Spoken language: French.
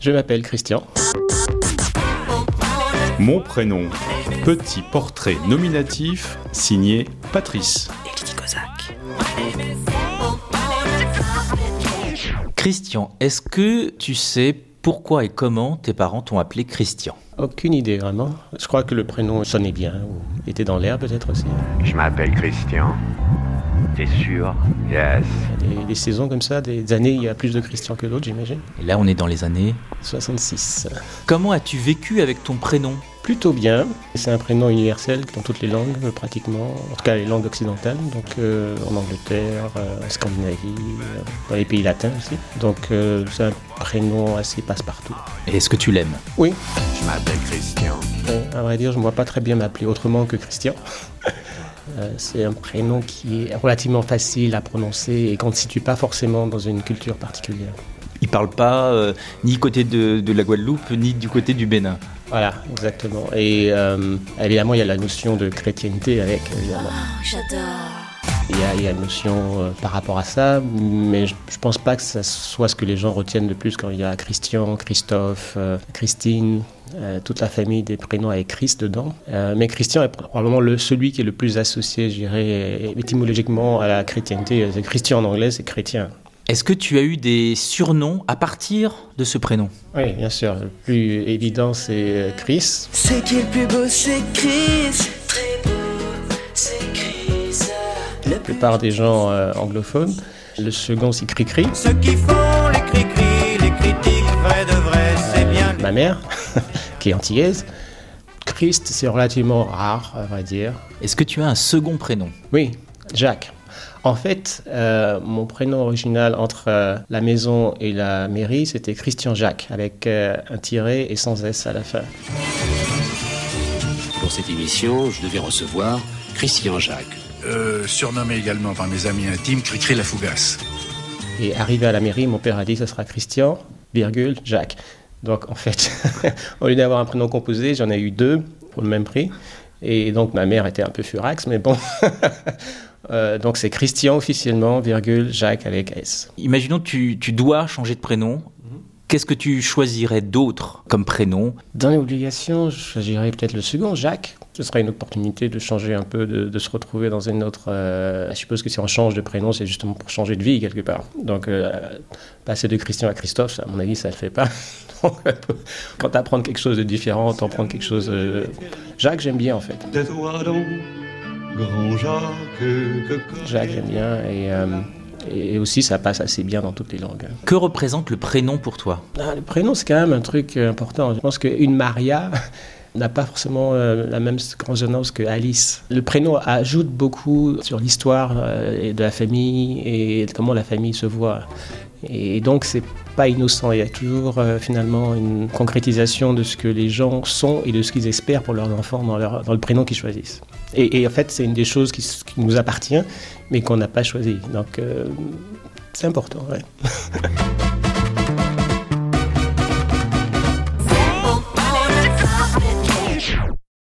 Je m'appelle Christian. Mon prénom, petit portrait nominatif signé Patrice. Christian, est-ce que tu sais pourquoi et comment tes parents t'ont appelé Christian? Aucune idée vraiment. Je crois que le prénom sonnait bien, ou était dans l'air peut-être aussi. Je m'appelle Christian. T'es sûr? Yes. Il y a des, des saisons comme ça, des années, il y a plus de Christian que d'autres, j'imagine. Et là, on est dans les années. 66. Comment as-tu vécu avec ton prénom? Plutôt bien. C'est un prénom universel dans toutes les langues, pratiquement. En tout cas, les langues occidentales. Donc, euh, en Angleterre, euh, en Scandinavie, euh, dans les pays latins aussi. Donc, euh, c'est un prénom assez passe-partout. Et est-ce que tu l'aimes? Oui, Je m'appelle Christian. Euh, à vrai dire, je ne vois pas très bien m'appeler autrement que Christian. Euh, c'est un prénom qui est relativement facile à prononcer et qu'on ne situe pas forcément dans une culture particulière. Il parle pas euh, ni côté de, de la Guadeloupe, ni du côté du Bénin. Voilà, exactement. Et euh, évidemment, il y a la notion de chrétienté avec, évidemment. Il y a, il y a une notion euh, par rapport à ça, mais je, je pense pas que ça soit ce que les gens retiennent le plus quand il y a Christian, Christophe, euh, Christine, euh, toute la famille des prénoms avec Christ dedans. Euh, mais Christian est probablement le, celui qui est le plus associé, je dirais, étymologiquement à la chrétienté. C'est Christian en anglais, c'est chrétien. Est-ce que tu as eu des surnoms à partir de ce prénom? Oui, bien sûr. Le plus évident, c'est euh, Chris. C'est qui le plus beau, c'est Chris. Très beau, c'est Chris. La plupart des gens euh, anglophones. Le second, c'est Cricri. Ceux qui font les cris-cris, les critiques vraies de vrai, c'est bien. ma mère, qui est antillaise. Christ, c'est relativement rare, à vrai dire. Est-ce que tu as un second prénom Oui, Jacques. En fait, euh, mon prénom original entre euh, la maison et la mairie, c'était Christian Jacques, avec euh, un tiret et sans S à la fin. Pour cette émission, je devais recevoir Christian Jacques. Euh, surnommé également par mes amis intimes Cricri la Fougasse. Et arrivé à la mairie, mon père a dit, ce sera Christian, virgule, Jacques. Donc en fait, au lieu d'avoir un prénom composé, j'en ai eu deux pour le même prix. Et donc ma mère était un peu furax, mais bon. Euh, donc c'est Christian officiellement, virgule, Jacques avec S. Imaginons que tu, tu dois changer de prénom. Qu'est-ce que tu choisirais d'autre comme prénom? Dans les obligations, je choisirais peut-être le second, Jacques. Ce serait une opportunité de changer un peu, de, de se retrouver dans une autre. euh, je suppose que si on change de prénom, c'est justement pour changer de vie quelque part. Donc, euh, passer de Christian à Christophe, à mon avis, ça ne le fait pas. Donc, euh, quand tu apprends quelque chose de différent, tu prendre quelque chose. euh, Jacques, j'aime bien en fait. Tais-toi donc, grand Jacques, que Jacques, j'aime bien. Et, euh, et aussi, ça passe assez bien dans toutes les langues. Que représente le prénom pour toi? Ah, le prénom, c'est quand même un truc important. Je pense qu'une Maria n'a pas forcément euh, la même résonance que Alice. Le prénom ajoute beaucoup sur l'histoire euh, de la famille et comment la famille se voit. Et donc, c'est pas innocent. Il y a toujours euh, finalement une concrétisation de ce que les gens sont et de ce qu'ils espèrent pour leurs enfants dans, le prénom qu'ils choisissent. Et, en fait, c'est une des choses qui, nous appartient, mais qu'on n'a pas choisi. Donc, c'est important. ouais.